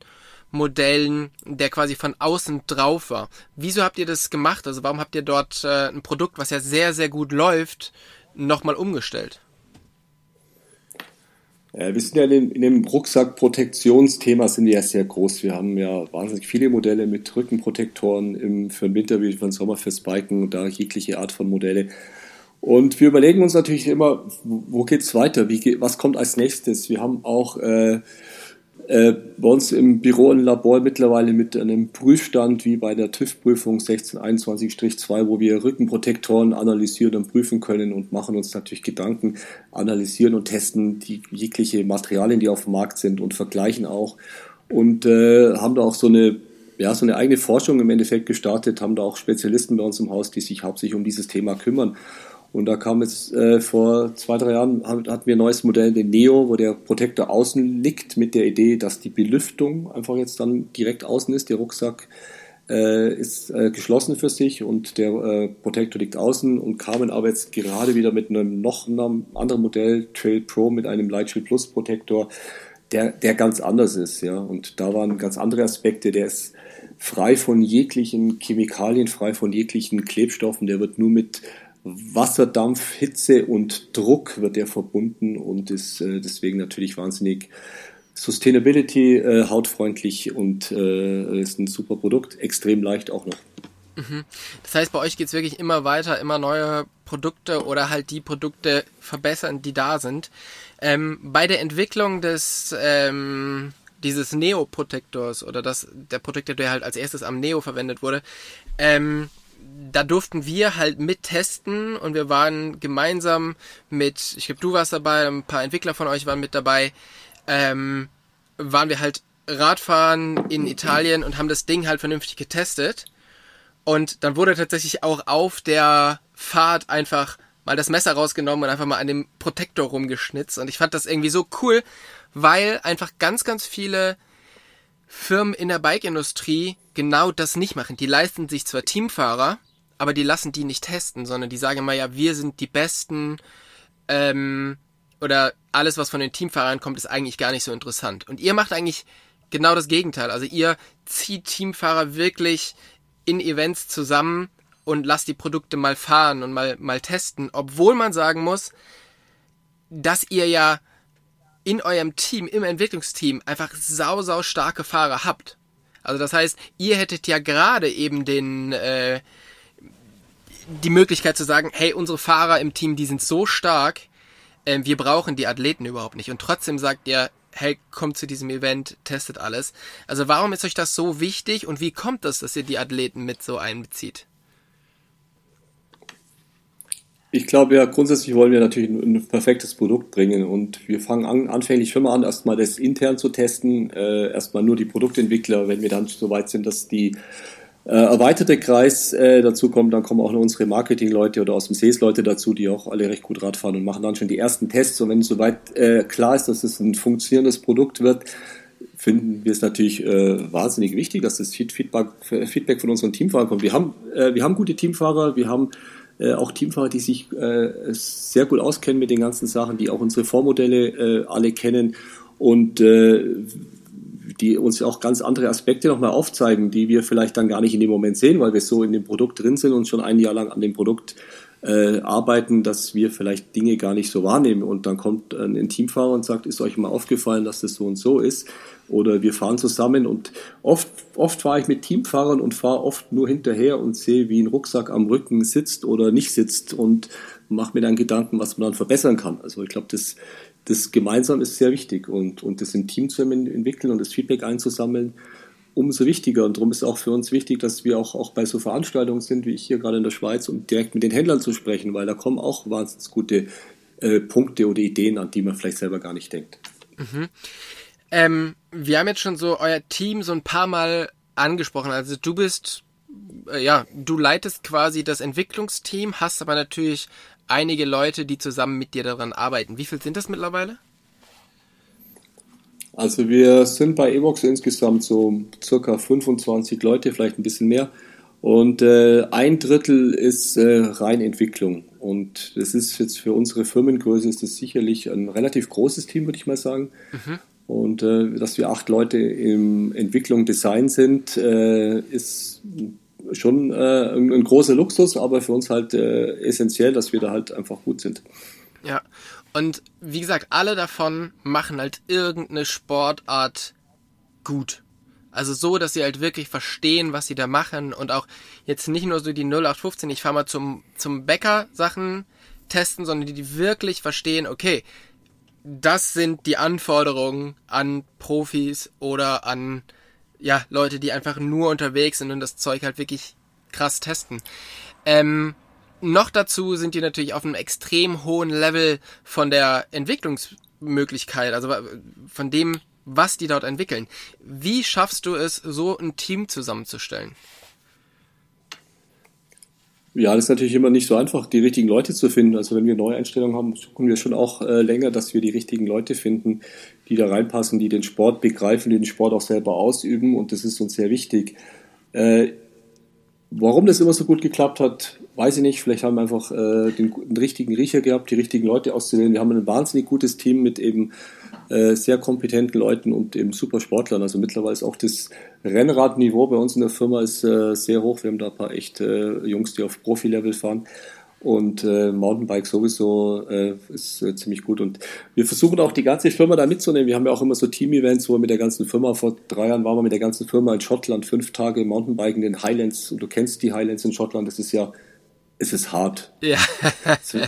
Modellen, der quasi von außen drauf war. Wieso habt ihr das gemacht? Also warum habt ihr dort äh, ein Produkt, was ja sehr, sehr gut läuft, nochmal umgestellt? Äh, wir sind ja in dem, in dem Rucksack-Protektionsthema sind wir ja sehr groß. Wir haben ja wahnsinnig viele Modelle mit Rückenprotektoren im, für den Winter wie für den Sommer fürs Biken und da jegliche Art von Modelle. Und wir überlegen uns natürlich immer, wo geht's weiter? Wie, was kommt als nächstes? Wir haben auch äh, äh, bei uns im Büro und Labor mittlerweile mit einem Prüfstand wie bei der TÜV-Prüfung 1621-2, wo wir Rückenprotektoren analysieren und prüfen können und machen uns natürlich Gedanken, analysieren und testen die jegliche Materialien, die auf dem Markt sind und vergleichen auch und äh, haben da auch so eine ja, so eine eigene Forschung im Endeffekt gestartet, haben da auch Spezialisten bei uns im Haus, die sich hauptsächlich um dieses Thema kümmern. Und da kam jetzt äh, vor zwei, drei Jahren, hatten wir ein neues Modell, den Neo, wo der Protektor außen liegt, mit der Idee, dass die Belüftung einfach jetzt dann direkt außen ist. Der Rucksack äh, ist äh, geschlossen für sich und der äh, Protector liegt außen und kamen aber jetzt gerade wieder mit einem noch einem anderen Modell, Trail Pro mit einem Lightshield Plus Protector, der, der ganz anders ist, ja. Und da waren ganz andere Aspekte, der ist frei von jeglichen Chemikalien, frei von jeglichen Klebstoffen, der wird nur mit Wasserdampf, Hitze und Druck wird der verbunden und ist äh, deswegen natürlich wahnsinnig Sustainability, äh, hautfreundlich und äh, ist ein super Produkt, extrem leicht auch noch. Mhm. Das heißt, bei euch geht es wirklich immer weiter, immer neue Produkte oder halt die Produkte verbessern, die da sind. Ähm, bei der Entwicklung des ähm, dieses Neo-Protektors oder das, der Protektor, der halt als erstes am Neo verwendet wurde, ähm, da durften wir halt mittesten und wir waren gemeinsam mit, ich glaube, du warst dabei, ein paar Entwickler von euch waren mit dabei, ähm, waren wir halt Radfahren in Italien und haben das Ding halt vernünftig getestet. Und dann wurde tatsächlich auch auf der Fahrt einfach mal das Messer rausgenommen und einfach mal an dem Protektor rumgeschnitzt. Und ich fand das irgendwie so cool, weil einfach ganz, ganz viele Firmen in der Bike-Industrie genau das nicht machen. Die leisten sich zwar Teamfahrer, aber die lassen die nicht testen, sondern die sagen immer, ja, wir sind die Besten, ähm, oder alles, was von den Teamfahrern kommt, ist eigentlich gar nicht so interessant. Und ihr macht eigentlich genau das Gegenteil. Also ihr zieht Teamfahrer wirklich in Events zusammen und lasst die Produkte mal fahren und mal, mal testen, obwohl man sagen muss, dass ihr ja in eurem Team, im Entwicklungsteam einfach sau, sau starke Fahrer habt. Also das heißt, ihr hättet ja gerade eben den, äh, die Möglichkeit zu sagen, hey, unsere Fahrer im Team, die sind so stark, äh, wir brauchen die Athleten überhaupt nicht. Und trotzdem sagt ihr, hey, kommt zu diesem Event, testet alles. Also warum ist euch das so wichtig und wie kommt das, dass ihr die Athleten mit so einbezieht? Ich glaube ja, grundsätzlich wollen wir natürlich ein, ein perfektes Produkt bringen und wir fangen an, anfänglich schon mal an, erstmal das intern zu testen, äh, erstmal nur die Produktentwickler, wenn wir dann so weit sind, dass die äh, erweiterte Kreis äh, dazu kommt, dann kommen auch noch unsere Marketingleute oder aus dem Sales-Leute dazu, die auch alle recht gut Radfahren und machen dann schon die ersten Tests und wenn soweit äh, klar ist, dass es ein funktionierendes Produkt wird, finden wir es natürlich äh, wahnsinnig wichtig, dass das Feedback, Feedback von unseren Teamfahrern kommt. Wir haben, äh, wir haben gute Teamfahrer, wir haben äh, auch Teamfahrer, die sich äh, sehr gut auskennen mit den ganzen Sachen, die auch unsere Vormodelle äh, alle kennen und äh, die uns auch ganz andere Aspekte nochmal aufzeigen, die wir vielleicht dann gar nicht in dem Moment sehen, weil wir so in dem Produkt drin sind und schon ein Jahr lang an dem Produkt äh, arbeiten, dass wir vielleicht Dinge gar nicht so wahrnehmen. Und dann kommt ein Teamfahrer und sagt, ist euch mal aufgefallen, dass das so und so ist? Oder wir fahren zusammen und oft, oft fahre ich mit Teamfahrern und fahre oft nur hinterher und sehe, wie ein Rucksack am Rücken sitzt oder nicht sitzt und mache mir dann Gedanken, was man dann verbessern kann. Also ich glaube, das, das gemeinsam ist sehr wichtig und, und das im Team zu entwickeln und das Feedback einzusammeln, umso wichtiger. Und darum ist auch für uns wichtig, dass wir auch, auch bei so Veranstaltungen sind, wie ich hier gerade in der Schweiz, um direkt mit den Händlern zu sprechen, weil da kommen auch wahnsinnig gute äh, Punkte oder Ideen, an die man vielleicht selber gar nicht denkt. Mhm. Ähm, wir haben jetzt schon so euer Team so ein paar Mal angesprochen. Also du bist, äh, ja, du leitest quasi das Entwicklungsteam, hast aber natürlich einige Leute, die zusammen mit dir daran arbeiten. Wie viel sind das mittlerweile? Also wir sind bei Evox insgesamt so circa 25 Leute, vielleicht ein bisschen mehr. Und äh, ein Drittel ist äh, rein Entwicklung. Und das ist jetzt für unsere Firmengröße ist das sicherlich ein relativ großes Team, würde ich mal sagen. Mhm. Und äh, dass wir acht Leute im Entwicklung Design sind, äh, ist schon äh, ein, ein, großer Luxus, aber für uns halt äh, essentiell, dass wir da halt einfach gut sind. Ja, und wie gesagt, alle davon machen halt irgendeine Sportart gut. Also so, dass sie halt wirklich verstehen, was sie da machen und auch jetzt nicht nur so die 0815, ich fahre mal zum, zum Bäcker Sachen testen, sondern die, die wirklich verstehen, okay, das sind die Anforderungen an Profis oder an ja, Leute, die einfach nur unterwegs sind und das Zeug halt wirklich krass testen. Ähm, noch dazu sind die natürlich auf einem extrem hohen Level von der Entwicklungsmöglichkeit, also von dem, was die dort entwickeln. Wie schaffst du es, so ein Team zusammenzustellen? Ja, das ist natürlich immer nicht so einfach, die richtigen Leute zu finden. Also wenn wir neue Einstellungen haben, suchen wir schon auch äh, länger, dass wir die richtigen Leute finden, die da reinpassen, die den Sport begreifen, die den Sport auch selber ausüben. Und das ist uns sehr wichtig. Äh, warum das immer so gut geklappt hat, weiß ich nicht. Vielleicht haben wir einfach äh, den, den, richtigen Riecher gehabt, die richtigen Leute auszuwählen. Wir haben ein wahnsinnig gutes Team mit eben äh, sehr kompetenten Leuten und eben super Sportlern. Also mittlerweile ist auch das Rennradniveau bei uns in der Firma ist äh, sehr hoch. Wir haben da ein paar echt äh, Jungs, die auf Profi-Level fahren. Und äh, Mountainbike sowieso äh, ist äh, ziemlich gut. Und wir versuchen auch die ganze Firma da mitzunehmen. Wir haben ja auch immer so Team-Events, wo wir mit der ganzen Firma, vor drei Jahren waren wir mit der ganzen Firma in Schottland, fünf Tage Mountainbiken in den Highlands. Und du kennst die Highlands in Schottland, das ist ja, es ist hart. Ja. <laughs>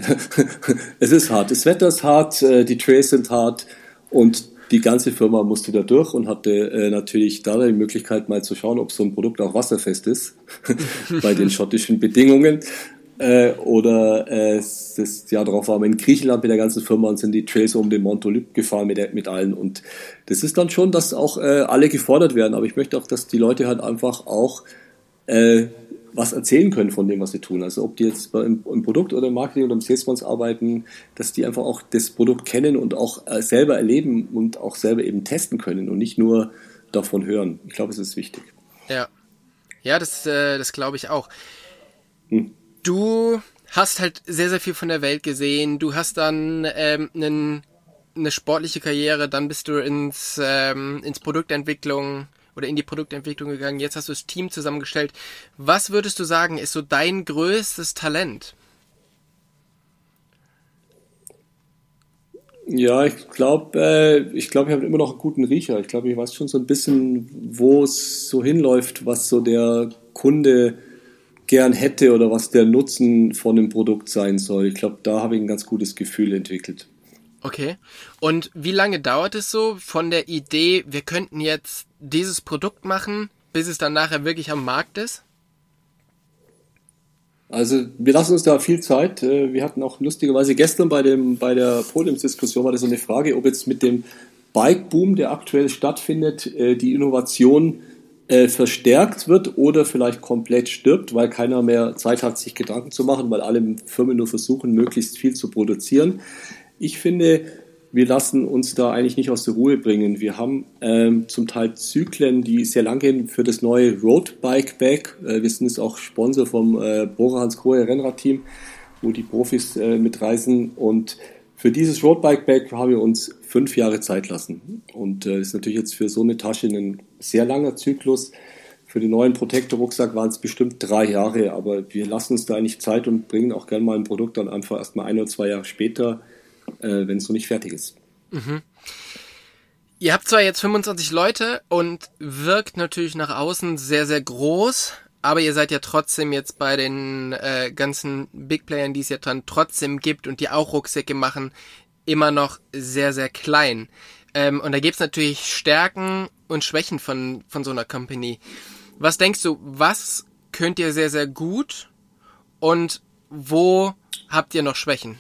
es ist hart. Das Wetter ist hart, äh, die Trails sind hart und die ganze Firma musste da durch und hatte äh, natürlich da die Möglichkeit mal zu schauen, ob so ein Produkt auch wasserfest ist <laughs> bei den schottischen Bedingungen. Äh, oder äh, das Jahr darauf waren wir in Griechenland mit der ganzen Firma und sind die Trails um den Montolyp gefahren mit, mit allen. Und das ist dann schon, dass auch äh, alle gefordert werden. Aber ich möchte auch, dass die Leute halt einfach auch äh, was erzählen können von dem, was sie tun. Also ob die jetzt im, im Produkt oder im Marketing oder im Salesforce arbeiten, dass die einfach auch das Produkt kennen und auch äh, selber erleben und auch selber eben testen können und nicht nur davon hören. Ich glaube, es ist wichtig. Ja, ja, das, äh, das glaube ich auch. Hm du hast halt sehr, sehr viel von der Welt gesehen. Du hast dann ähm, einen, eine sportliche Karriere, dann bist du ins, ähm, ins Produktentwicklung oder in die Produktentwicklung gegangen. Jetzt hast du das Team zusammengestellt. Was würdest du sagen, ist so dein größtes Talent? Ja, ich glaube, äh, ich glaube, ich habe immer noch einen guten Riecher. Ich glaube, ich weiß schon so ein bisschen, wo es so hinläuft, was so der Kunde gern hätte oder was der Nutzen von dem Produkt sein soll. Ich glaube, da habe ich ein ganz gutes Gefühl entwickelt. Okay. Und wie lange dauert es so von der Idee, wir könnten jetzt dieses Produkt machen, bis es dann nachher wirklich am Markt ist? Also wir lassen uns da viel Zeit. Äh, wir hatten auch lustigerweise gestern bei, dem, bei der Podiumsdiskussion war das so eine Frage, ob jetzt mit dem Bike-Boom, der aktuell stattfindet, äh, die Innovation äh, verstärkt wird oder vielleicht komplett stirbt, weil keiner mehr Zeit hat, sich Gedanken zu machen, weil alle Firmen nur versuchen, möglichst viel zu produzieren. Ich finde, wir lassen uns da eigentlich nicht aus der Ruhe bringen. Wir haben ähm, zum Teil Zyklen, die sehr lang gehen für das neue Road Bike Bag. Äh, wir sind jetzt auch Sponsor vom äh, Bora Hans Grohe Rennradteam, wo die Profis äh, mitreisen und für dieses Roadbike Bag haben wir uns fünf Jahre Zeit lassen. Und äh, ist natürlich jetzt für so eine Tasche ein sehr langer Zyklus. Für den neuen Protector-Rucksack waren es bestimmt drei Jahre, aber wir lassen uns da eigentlich Zeit und bringen auch gerne mal ein Produkt dann einfach erst mal ein oder zwei Jahre später, äh, wenn es noch nicht fertig ist. Mhm. Ihr habt zwar jetzt 25 Leute und wirkt natürlich nach außen sehr, sehr groß, aber ihr seid ja trotzdem jetzt bei den äh, ganzen Big Playern, die es ja dann trotzdem gibt und die auch Rucksäcke machen, immer noch sehr, sehr klein. Ähm, und da gibt's natürlich Stärken und Schwächen von, von so einer Company. Was denkst du, was könnt ihr sehr, sehr gut und wo habt ihr noch Schwächen?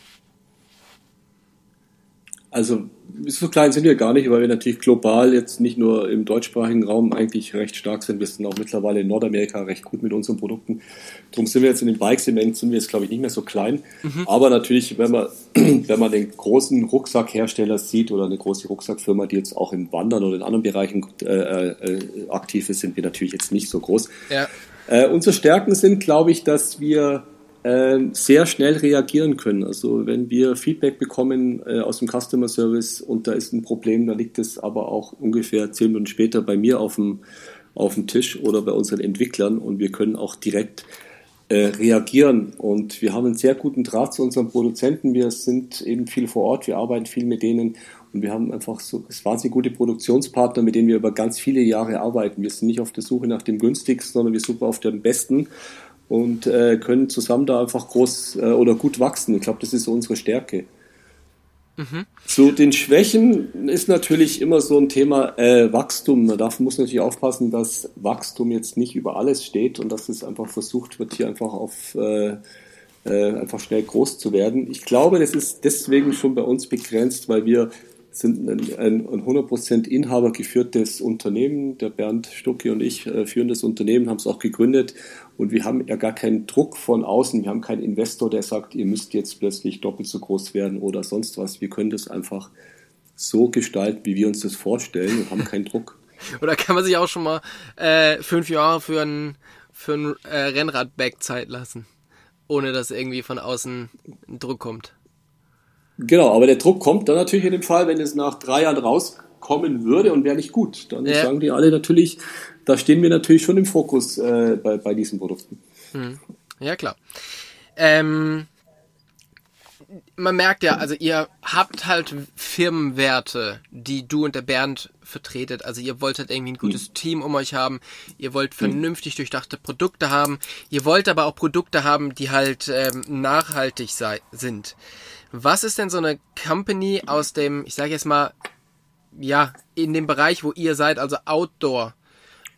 Also so klein sind wir gar nicht, weil wir natürlich global jetzt nicht nur im deutschsprachigen Raum eigentlich recht stark sind. Wir sind auch mittlerweile in Nordamerika recht gut mit unseren Produkten. Darum sind wir jetzt in den Bike-Segment, sind wir jetzt glaube ich nicht mehr so klein. Mhm. Aber natürlich, wenn man, <clears throat> wenn man den großen Rucksackhersteller sieht oder eine große Rucksackfirma, die jetzt auch im Wandern oder in anderen Bereichen äh, äh, aktiv ist, sind wir natürlich jetzt nicht so groß. Ja. Äh, unsere Stärken sind, glaube ich, dass wir sehr schnell reagieren können. Also wenn wir Feedback bekommen äh, aus dem Customer Service und da ist ein Problem, dann liegt es aber auch ungefähr zehn Minuten später bei mir auf dem, auf dem Tisch oder bei unseren Entwicklern und wir können auch direkt äh, reagieren. Und wir haben einen sehr guten Draht zu unseren Produzenten. Wir sind eben viel vor Ort, wir arbeiten viel mit denen und wir haben einfach so wahnsinnig gute Produktionspartner, mit denen wir über ganz viele Jahre arbeiten. Wir sind nicht auf der Suche nach dem günstigsten, sondern wir suchen auf dem besten und äh, können zusammen da einfach groß äh, oder gut wachsen. Ich glaube, das ist so unsere Stärke. Mhm. Zu den Schwächen ist natürlich immer so ein Thema äh, Wachstum. Man darf, muss natürlich aufpassen, dass Wachstum jetzt nicht über alles steht und dass es einfach versucht wird, hier einfach auf äh, äh, einfach schnell groß zu werden. Ich glaube, das ist deswegen schon bei uns begrenzt, weil wir sind ein, ein, ein 100% Inhaber geführtes Unternehmen. Der Bernd Stucki und ich äh, führen das Unternehmen, haben es auch gegründet und wir haben ja gar keinen Druck von außen. Wir haben keinen Investor, der sagt, ihr müsst jetzt plötzlich doppelt so groß werden oder sonst was. Wir können das einfach so gestalten, wie wir uns das vorstellen und haben keinen Druck. <laughs> Oder kann man sich auch schon mal äh, fünf Jahre für ein für ein äh, Rennradback Zeit lassen, ohne dass irgendwie von außen Druck kommt. Genau, aber der Druck kommt dann natürlich in dem Fall, wenn es nach drei Jahren rauskommen würde und wäre nicht gut. Dann ja. sagen die alle natürlich, da stehen wir natürlich schon im Fokus äh, bei, bei diesen Produkten. Hm. Ja, klar. Ähm, man merkt ja, also ihr habt halt Firmenwerte, die du und der Bernd vertretet. Also ihr wolltet irgendwie ein gutes mhm. Team um euch haben. Ihr wollt hm. vernünftig durchdachte Produkte haben. Ihr wollt aber auch Produkte haben, die halt ähm, nachhaltig sei, sind. Was ist denn so eine Company aus dem, ich sage jetzt mal, ja, in dem Bereich, wo ihr seid, also Outdoor,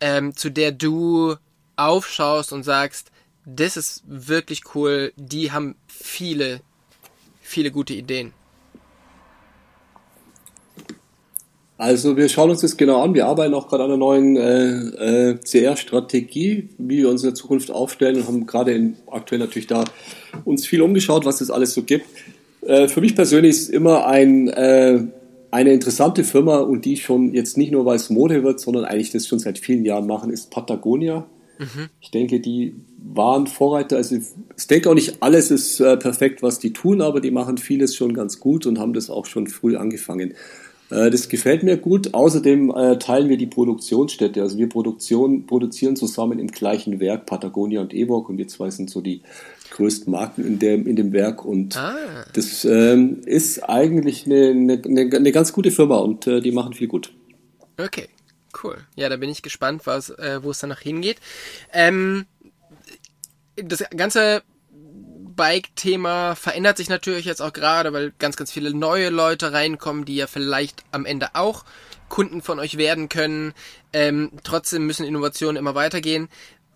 ähm, zu der du aufschaust und sagst, das ist wirklich cool, die haben viele viele gute Ideen. Also wir schauen uns das genau an. Wir arbeiten auch gerade an einer neuen äh, äh, CR-Strategie, wie wir uns in der Zukunft aufstellen und haben gerade aktuell natürlich da uns viel umgeschaut, was es alles so gibt. Äh, für mich persönlich ist immer ein, äh, eine interessante Firma und die schon jetzt nicht nur, weil es Mode wird, sondern eigentlich das schon seit vielen Jahren machen, ist Patagonia. Mhm. Ich denke, die waren Vorreiter. Also ich denke auch nicht alles ist äh, perfekt, was die tun, aber die machen vieles schon ganz gut und haben das auch schon früh angefangen. Äh, das gefällt mir gut. Außerdem äh, teilen wir die Produktionsstätte. Also wir Produktion, produzieren zusammen im gleichen Werk, Patagonia und Evoc, und wir zwei sind so die größten Marken in dem, in dem Werk. Und ah. das ähm, ist eigentlich eine, eine, eine, ganz gute Firma und äh, die machen viel gut. Okay. Cool. Ja, da bin ich gespannt, was, äh, wo es danach hingeht. Ähm, das ganze Bike-Thema verändert sich natürlich jetzt auch gerade, weil ganz, ganz viele neue Leute reinkommen, die ja vielleicht am Ende auch Kunden von euch werden können. Ähm, trotzdem müssen Innovationen immer weitergehen.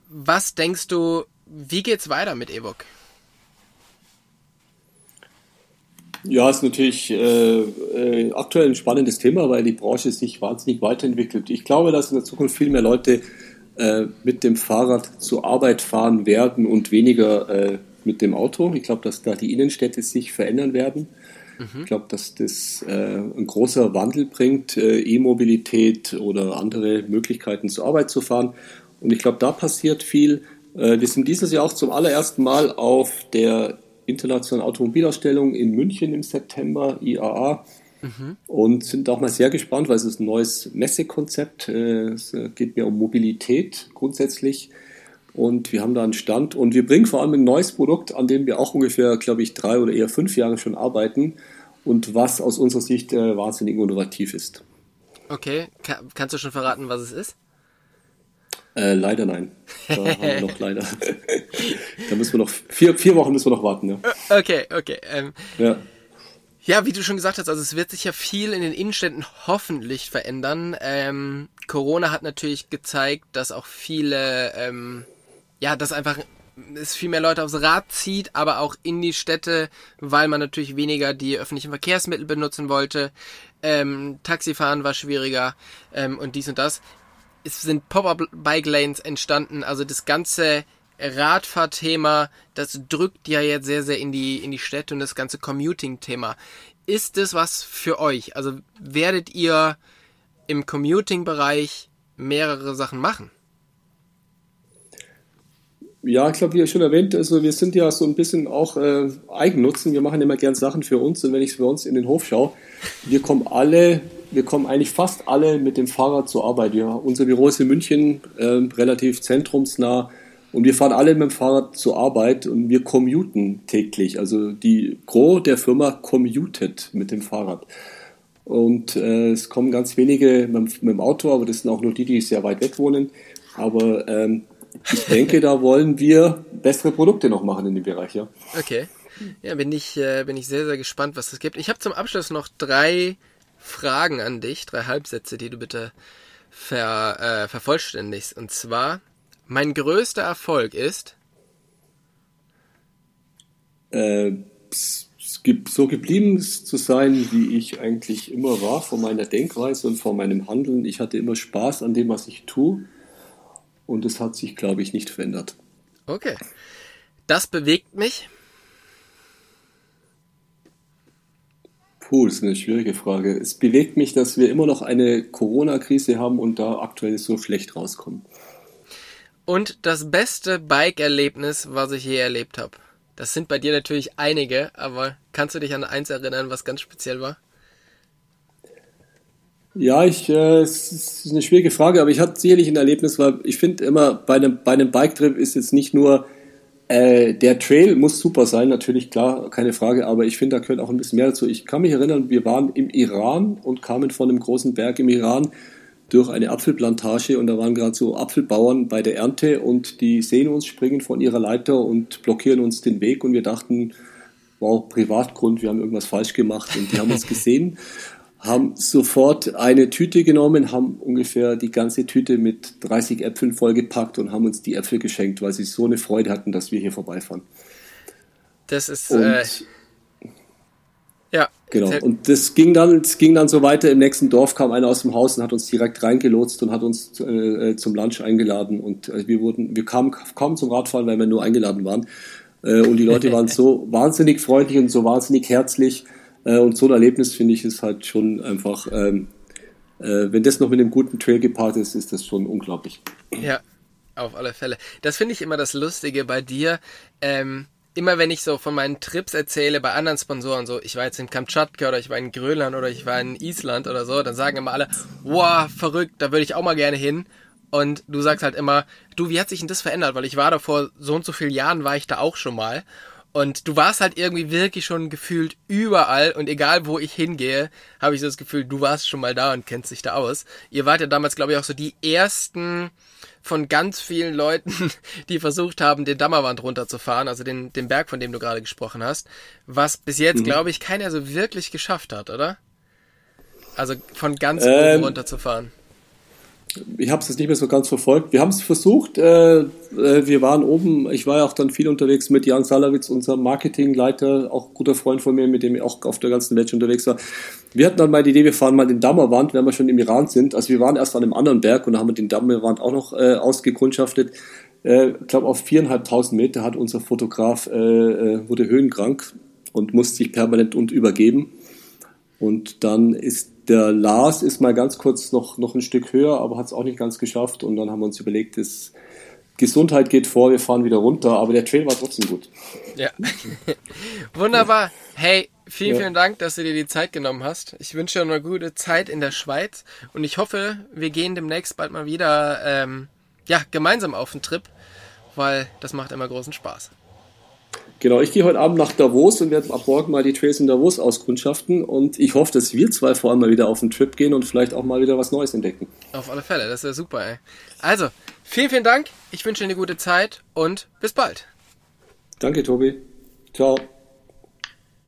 Was denkst du, wie geht's weiter mit Evoc? Ja, ist natürlich äh, äh, aktuell ein spannendes Thema, weil die Branche sich wahnsinnig weiterentwickelt. Ich glaube, dass in der Zukunft viel mehr Leute äh, mit dem Fahrrad zur Arbeit fahren werden und weniger äh, mit dem Auto. Ich glaube, dass da die Innenstädte sich verändern werden. Mhm. Ich glaube, dass das äh, ein großer Wandel bringt, äh, E-Mobilität oder andere Möglichkeiten zur Arbeit zu fahren. Und ich glaube, da passiert viel. Äh, wir sind dieses Jahr auch zum allerersten Mal auf der Internationalen Automobilausstellung in München im September, IAA. Mhm. Und sind auch mal sehr gespannt, weil es ist ein neues Messekonzept. Äh, es geht mir um Mobilität grundsätzlich. Und wir haben da einen Stand und wir bringen vor allem ein neues Produkt, an dem wir auch ungefähr, glaube ich, drei oder eher fünf Jahre schon arbeiten und was aus unserer Sicht äh, wahnsinnig innovativ ist. Okay, Kann, kannst du schon verraten, was es ist? Äh, leider nein. Da haben wir noch <laughs> leider. <laughs> da müssen wir noch vier, vier Wochen müssen wir noch warten. Ja. Okay, okay. Ähm, ja. Ja, wie du schon gesagt hast, also es wird sich ja viel in den Innenstädten hoffentlich verändern. Ähm, Corona hat natürlich gezeigt, dass auch viele, ähm, ja, dass einfach es viel mehr Leute aufs Rad zieht, aber auch in die Städte, weil man natürlich weniger die öffentlichen Verkehrsmittel benutzen wollte. Ähm, Taxifahren war schwieriger ähm, und dies und das. Es sind Pop-up-Bike-Lanes entstanden, also das ganze Radfahrthema, das drückt ja jetzt sehr, sehr in die, in die Städte und das ganze Commuting-Thema. Ist das was für euch? Also werdet ihr im Commuting-Bereich mehrere Sachen machen? Ja, ich glaube, wie schon erwähnt, also wir sind ja so ein bisschen auch äh, Eigennutzen. Wir machen immer gern Sachen für uns und wenn ich für uns in den Hof schaue, wir kommen alle, wir kommen eigentlich fast alle mit dem Fahrrad zur Arbeit. Ja, unser Büro ist in München äh, relativ zentrumsnah. Und wir fahren alle mit dem Fahrrad zur Arbeit und wir commuten täglich. Also die Gros der Firma commutet mit dem Fahrrad. Und äh, es kommen ganz wenige mit, mit, dem Auto, aber das sind auch nur die, die sehr weit weg wohnen. Aber ähm, ich denke, da wollen wir bessere Produkte noch machen in dem Bereich, ja. Okay. Ja, bin ich, äh, bin ich sehr, sehr gespannt, was es gibt. Ich habe zum Abschluss noch drei Fragen an dich, drei Halbsätze, die du bitte ver, äh, vervollständigst. Und zwar, mein größter Erfolg ist? Äh, so geblieben zu sein, wie ich eigentlich immer war, von meiner Denkweise und von meinem Handeln. Ich hatte immer Spaß an dem, was ich tue. Und es hat sich, glaube ich, nicht verändert. Okay. Das bewegt mich. Puh, das ist eine schwierige Frage. Es bewegt mich, dass wir immer noch eine Corona-Krise haben und da aktuell so schlecht rauskommen. und das beste Bike-Erlebnis, was ich je erlebt habe. Das sind bei dir natürlich einige, aber kannst du dich an eins erinnern, was ganz speziell war? Ja, ich, äh, es ist eine schwierige Frage, aber ich hatte sicherlich ein Erlebnis, weil ich finde immer, bei einem, bei einem Bike-Trip ist jetzt nicht nur äh, der Trail muss super sein, natürlich, klar, keine Frage, aber ich finde, da gehört auch ein bisschen mehr dazu. Ich kann mich erinnern, wir waren im Iran und kamen von einem großen Berg im Iran durch eine Apfelplantage und da waren gerade so Apfelbauern bei der Ernte und die sehen uns, springen von ihrer Leiter und blockieren uns den Weg und wir dachten, wow, Privatgrund, wir haben irgendwas falsch gemacht und die haben uns <laughs> gesehen haben sofort eine Tüte genommen, haben ungefähr die ganze Tüte mit 30 Äpfeln vollgepackt und haben uns die Äpfel geschenkt, weil sie so eine Freude hatten, dass wir hier vorbeifahren. Das ist und, äh, ja. Genau. Und das ging dann, das ging dann so weiter. Im nächsten Dorf kam einer aus dem Haus und hat uns direkt reingelotst und hat uns äh, zum Lunch eingeladen. Und äh, wir wurden, wir kamen kaum zum Radfahren, weil wir nur eingeladen waren. Äh, und die Leute waren so <laughs> wahnsinnig freundlich und so wahnsinnig herzlich. Äh, und so ein Erlebnis finde ich ist halt schon einfach, ähm, äh, wenn das noch mit einem guten Trail gepaart ist, ist das schon unglaublich. Ja, auf alle Fälle. Das finde ich immer das Lustige bei dir. Ähm, immer wenn ich so von meinen Trips erzähle bei anderen Sponsoren, so ich war jetzt in Kamtschatka oder ich war in Grönland oder ich war in Island oder so, dann sagen immer alle, wow, verrückt, da würde ich auch mal gerne hin. Und du sagst halt immer, du, wie hat sich denn das verändert? Weil ich war da vor so und so vielen Jahren, war ich da auch schon mal. Und du warst halt irgendwie wirklich schon gefühlt überall und egal wo ich hingehe, habe ich so das Gefühl, du warst schon mal da und kennst dich da aus. Ihr wart ja damals, glaube ich, auch so die ersten von ganz vielen Leuten, <laughs> die versucht haben, den Dammerwand runterzufahren, also den, den Berg, von dem du gerade gesprochen hast, was bis jetzt, mhm. glaube ich, keiner so wirklich geschafft hat, oder? Also von ganz ähm, oben runterzufahren ich habe es jetzt nicht mehr so ganz verfolgt. Wir haben es versucht. Äh, äh, wir waren oben. Ich war ja auch dann viel unterwegs mit Jan Salawitz, unserem Marketingleiter, auch guter Freund von mir, mit dem ich auch auf der ganzen Welt unterwegs war. Wir hatten dann mal die Idee, wir fahren mal den Dammerwand, wenn wir schon im Iran sind. Also wir waren erst an einem anderen Berg und haben den Dammerwand auch noch äh, ausgekundschaftet. Äh, ich glaube, auf viereinhalbtausend Meter hat unser Fotograf äh, äh, wurde höhenkrank und musste sich permanent und übergeben. Und dann ist der Lars ist mal ganz kurz noch, noch ein Stück höher, aber hat es auch nicht ganz geschafft. Und dann haben wir uns überlegt, das Gesundheit geht vor, wir fahren wieder runter. Aber der Trail war trotzdem gut. Ja. <laughs> Wunderbar. Hey, vielen, ja. vielen Dank, dass du dir die Zeit genommen hast. Ich wünsche dir eine gute Zeit in der Schweiz. Und ich hoffe, wir gehen demnächst bald mal wieder ähm, ja, gemeinsam auf den Trip, weil das macht immer großen Spaß. Genau, ich gehe heute Abend nach Davos und werde ab morgen mal die Trails in Davos auskundschaften und ich hoffe, dass wir zwei vor allem mal wieder auf einen Trip gehen und vielleicht auch mal wieder was Neues entdecken. Auf alle Fälle, das ist ja super, ey. Also, vielen, vielen Dank, ich wünsche dir eine gute Zeit und bis bald. Danke, Tobi. Ciao.